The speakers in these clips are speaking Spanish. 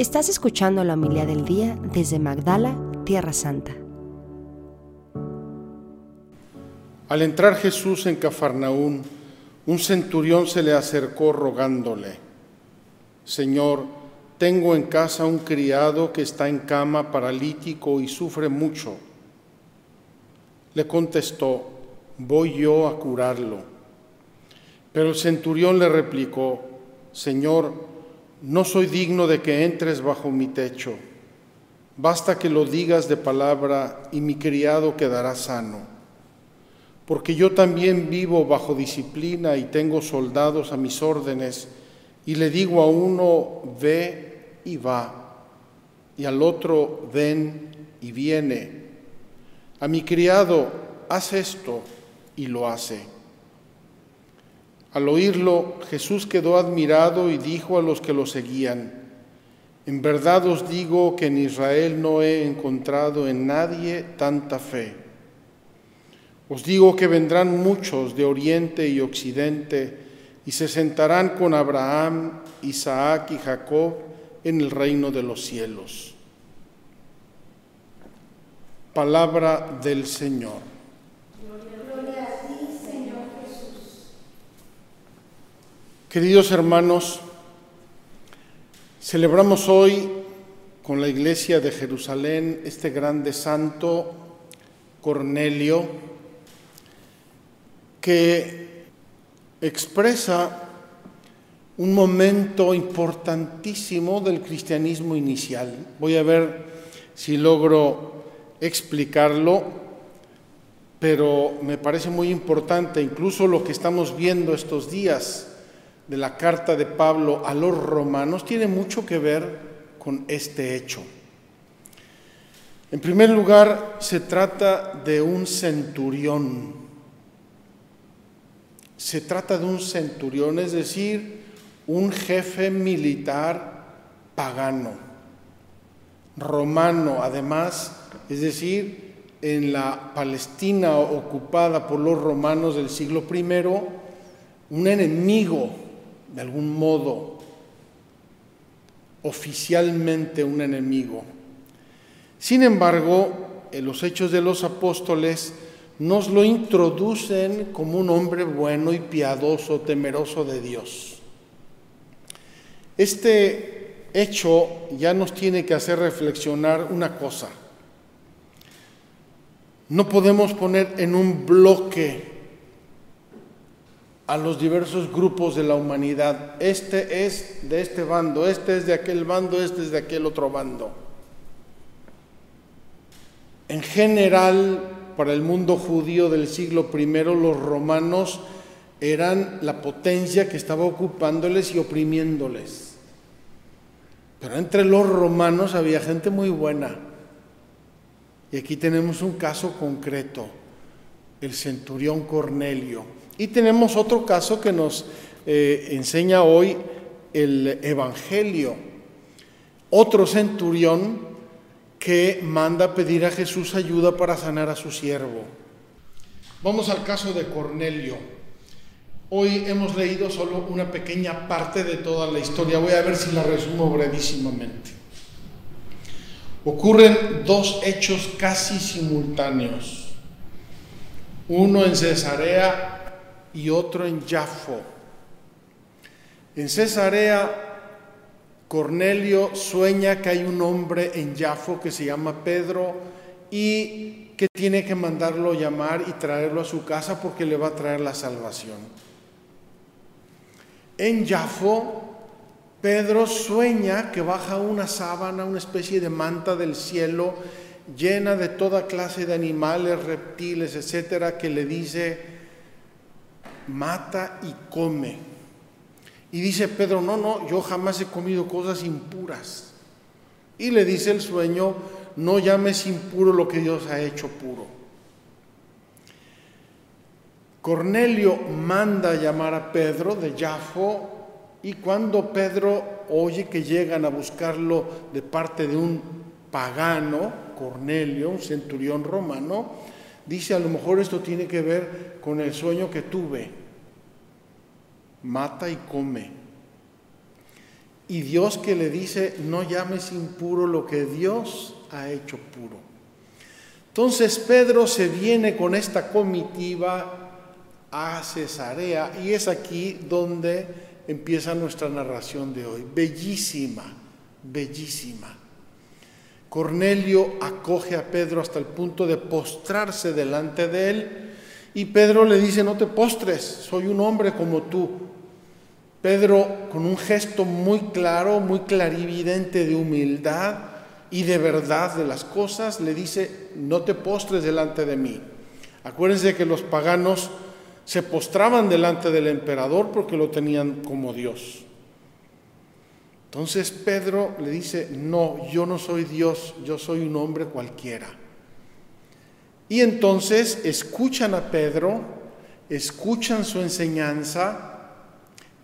Estás escuchando la humildad del día desde Magdala, Tierra Santa. Al entrar Jesús en Cafarnaún, un centurión se le acercó rogándole, Señor, tengo en casa un criado que está en cama paralítico y sufre mucho. Le contestó, voy yo a curarlo. Pero el centurión le replicó, Señor, no soy digno de que entres bajo mi techo. Basta que lo digas de palabra y mi criado quedará sano. Porque yo también vivo bajo disciplina y tengo soldados a mis órdenes, y le digo a uno, ve y va, y al otro, ven y viene. A mi criado, haz esto, y lo hace. Al oírlo, Jesús quedó admirado y dijo a los que lo seguían, en verdad os digo que en Israel no he encontrado en nadie tanta fe. Os digo que vendrán muchos de oriente y occidente y se sentarán con Abraham, Isaac y Jacob en el reino de los cielos. Palabra del Señor. Gloria a ti, Señor Jesús. Queridos hermanos, celebramos hoy con la iglesia de Jerusalén este grande santo Cornelio que expresa un momento importantísimo del cristianismo inicial. Voy a ver si logro explicarlo, pero me parece muy importante, incluso lo que estamos viendo estos días de la carta de Pablo a los romanos tiene mucho que ver con este hecho. En primer lugar, se trata de un centurión. Se trata de un centurión, es decir, un jefe militar pagano, romano además, es decir, en la Palestina ocupada por los romanos del siglo I, un enemigo, de algún modo, oficialmente un enemigo. Sin embargo, en los hechos de los apóstoles nos lo introducen como un hombre bueno y piadoso, temeroso de Dios. Este hecho ya nos tiene que hacer reflexionar una cosa. No podemos poner en un bloque a los diversos grupos de la humanidad. Este es de este bando, este es de aquel bando, este es de aquel otro bando. En general, para el mundo judío del siglo I, los romanos eran la potencia que estaba ocupándoles y oprimiéndoles. Pero entre los romanos había gente muy buena. Y aquí tenemos un caso concreto, el centurión Cornelio. Y tenemos otro caso que nos eh, enseña hoy el Evangelio. Otro centurión que manda pedir a Jesús ayuda para sanar a su siervo. Vamos al caso de Cornelio. Hoy hemos leído solo una pequeña parte de toda la historia. Voy a ver si la resumo brevísimamente. Ocurren dos hechos casi simultáneos. Uno en Cesarea y otro en Jafo. En Cesarea, Cornelio sueña que hay un hombre en Jafo que se llama Pedro y que tiene que mandarlo llamar y traerlo a su casa porque le va a traer la salvación. En Jafo, Pedro sueña que baja una sábana, una especie de manta del cielo llena de toda clase de animales, reptiles, etcétera, que le dice, mata y come. Y dice Pedro, no, no, yo jamás he comido cosas impuras. Y le dice el sueño, no llames impuro lo que Dios ha hecho puro. Cornelio manda llamar a Pedro de Jafo y cuando Pedro oye que llegan a buscarlo de parte de un pagano, Cornelio, un centurión romano, dice a lo mejor esto tiene que ver con el sueño que tuve. Mata y come. y Dios que le dice, no llames impuro lo que Dios ha hecho puro. Entonces Pedro se viene con esta comitiva a Cesarea y es aquí donde empieza nuestra narración de hoy. Bellísima, bellísima. Cornelio acoge a Pedro hasta el punto de postrarse delante de él y Pedro le dice, no te postres, soy un hombre como tú. Pedro, con un gesto muy claro, muy clarividente de humildad y de verdad de las cosas, le dice, no te postres delante de mí. Acuérdense que los paganos se postraban delante del emperador porque lo tenían como Dios. Entonces Pedro le dice, no, yo no soy Dios, yo soy un hombre cualquiera. Y entonces escuchan a Pedro, escuchan su enseñanza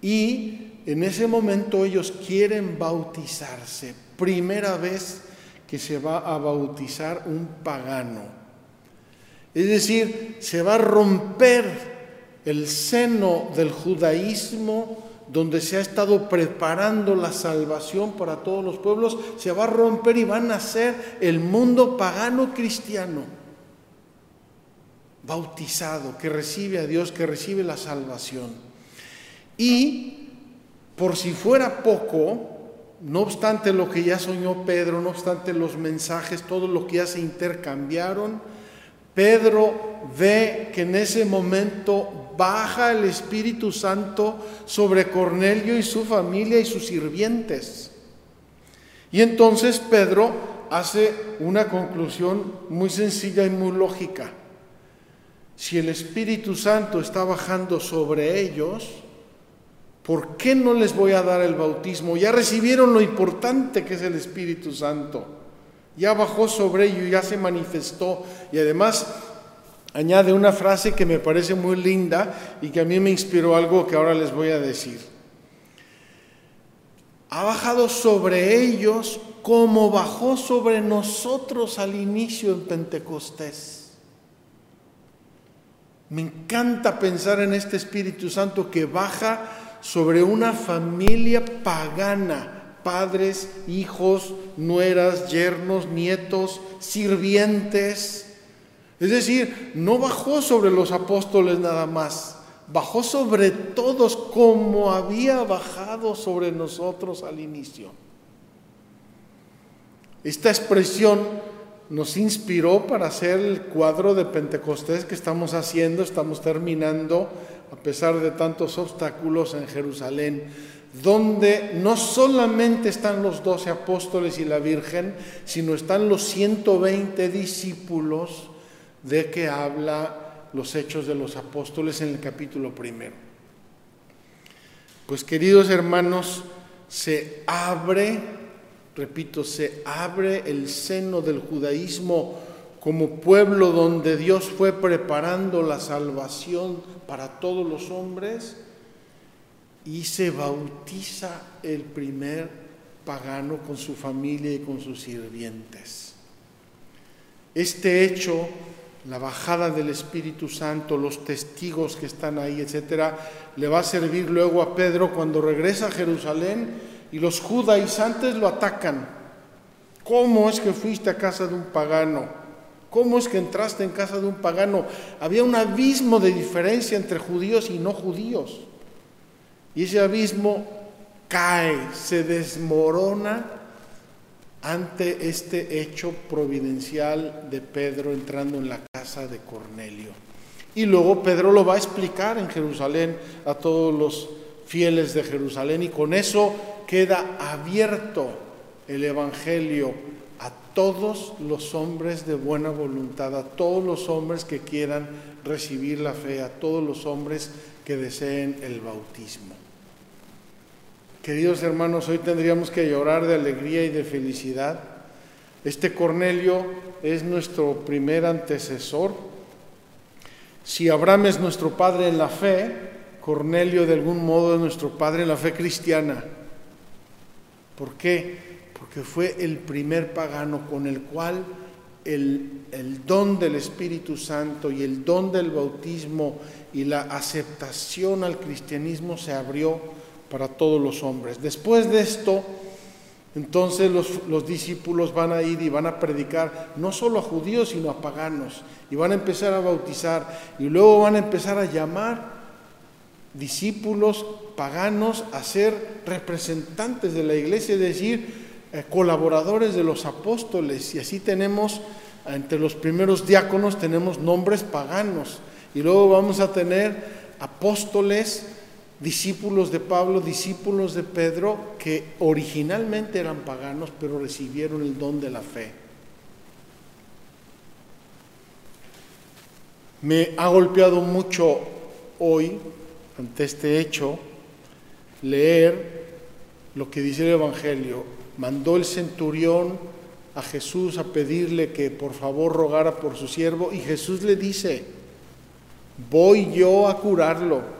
y en ese momento ellos quieren bautizarse. Primera vez que se va a bautizar un pagano. Es decir, se va a romper el seno del judaísmo donde se ha estado preparando la salvación para todos los pueblos, se va a romper y va a nacer el mundo pagano cristiano bautizado, que recibe a Dios, que recibe la salvación. Y por si fuera poco, no obstante lo que ya soñó Pedro, no obstante los mensajes, todo lo que ya se intercambiaron, Pedro ve que en ese momento baja el Espíritu Santo sobre Cornelio y su familia y sus sirvientes. Y entonces Pedro hace una conclusión muy sencilla y muy lógica si el Espíritu Santo está bajando sobre ellos, ¿por qué no les voy a dar el bautismo? Ya recibieron lo importante que es el Espíritu Santo. Ya bajó sobre ellos, ya se manifestó. Y además añade una frase que me parece muy linda y que a mí me inspiró algo que ahora les voy a decir. Ha bajado sobre ellos como bajó sobre nosotros al inicio en Pentecostés. Me encanta pensar en este Espíritu Santo que baja sobre una familia pagana, padres, hijos, nueras, yernos, nietos, sirvientes. Es decir, no bajó sobre los apóstoles nada más, bajó sobre todos como había bajado sobre nosotros al inicio. Esta expresión nos inspiró para hacer el cuadro de Pentecostés que estamos haciendo, estamos terminando, a pesar de tantos obstáculos en Jerusalén, donde no solamente están los doce apóstoles y la Virgen, sino están los 120 discípulos de que habla los hechos de los apóstoles en el capítulo primero. Pues queridos hermanos, se abre repito, se abre el seno del judaísmo como pueblo donde Dios fue preparando la salvación para todos los hombres y se bautiza el primer pagano con su familia y con sus sirvientes. Este hecho, la bajada del Espíritu Santo, los testigos que están ahí, etcétera, le va a servir luego a Pedro cuando regresa a Jerusalén y los judaizantes lo atacan. ¿Cómo es que fuiste a casa de un pagano? ¿Cómo es que entraste en casa de un pagano? Había un abismo de diferencia entre judíos y no judíos. Y ese abismo cae, se desmorona ante este hecho providencial de Pedro entrando en la casa de Cornelio. Y luego Pedro lo va a explicar en Jerusalén a todos los fieles de Jerusalén y con eso queda abierto el Evangelio a todos los hombres de buena voluntad, a todos los hombres que quieran recibir la fe, a todos los hombres que deseen el bautismo. Queridos hermanos, hoy tendríamos que llorar de alegría y de felicidad. Este Cornelio es nuestro primer antecesor. Si Abraham es nuestro padre en la fe, Cornelio de algún modo es nuestro padre en la fe cristiana. ¿Por qué? Porque fue el primer pagano con el cual el, el, don del Espíritu Santo y el don del bautismo y la aceptación al cristianismo se abrió para todos los hombres. Después de esto, entonces los, discípulos van a ir y van a predicar no solo a judíos, sino a paganos. Y van a empezar a bautizar. Y luego van a empezar a llamar discípulos paganos a ser representantes de la iglesia, es decir, eh, colaboradores de los apóstoles. Y así tenemos, entre los primeros diáconos, tenemos nombres paganos. Y luego vamos a tener apóstoles discípulos de Pablo, discípulos de Pedro, que originalmente eran paganos, pero recibieron el don de la fe. Me ha golpeado mucho hoy, ante este hecho, leer lo que dice el Evangelio. Mandó el centurión a Jesús a pedirle que por favor rogara por su siervo y Jesús le dice, voy yo a curarlo.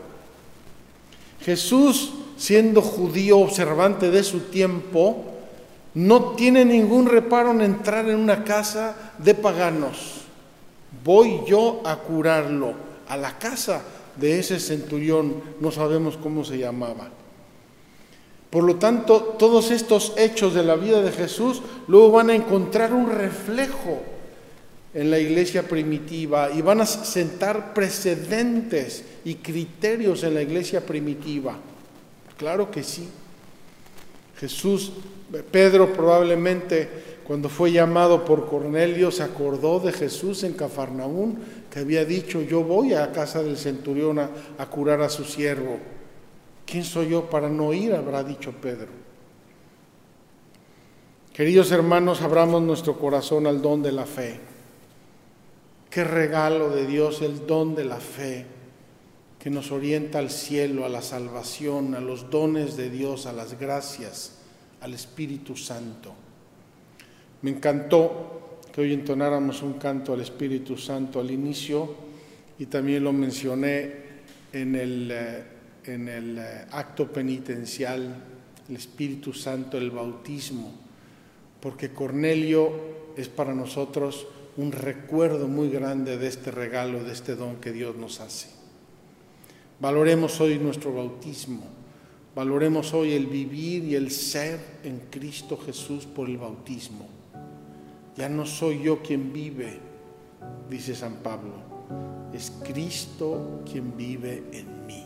Jesús, siendo judío observante de su tiempo, no tiene ningún reparo en entrar en una casa de paganos. Voy yo a curarlo a la casa de ese centurión, no sabemos cómo se llamaba. Por lo tanto, todos estos hechos de la vida de Jesús luego van a encontrar un reflejo en la iglesia primitiva y van a sentar precedentes y criterios en la iglesia primitiva. Claro que sí. Jesús, Pedro probablemente cuando fue llamado por Cornelio se acordó de Jesús en Cafarnaún, que había dicho, yo voy a casa del centurión a, a curar a su siervo. ¿Quién soy yo para no ir? habrá dicho Pedro. Queridos hermanos, abramos nuestro corazón al don de la fe. Qué regalo de Dios el don de la fe que nos orienta al cielo, a la salvación, a los dones de Dios, a las gracias, al Espíritu Santo. Me encantó que hoy entonáramos un canto al Espíritu Santo al inicio y también lo mencioné en el, eh, en el eh, acto penitencial, el Espíritu Santo, el bautismo, porque Cornelio es para nosotros un recuerdo muy grande de este regalo, de este don que Dios nos hace. Valoremos hoy nuestro bautismo, valoremos hoy el vivir y el ser en Cristo Jesús por el bautismo. Ya no soy yo quien vive, dice San Pablo, es Cristo quien vive en mí.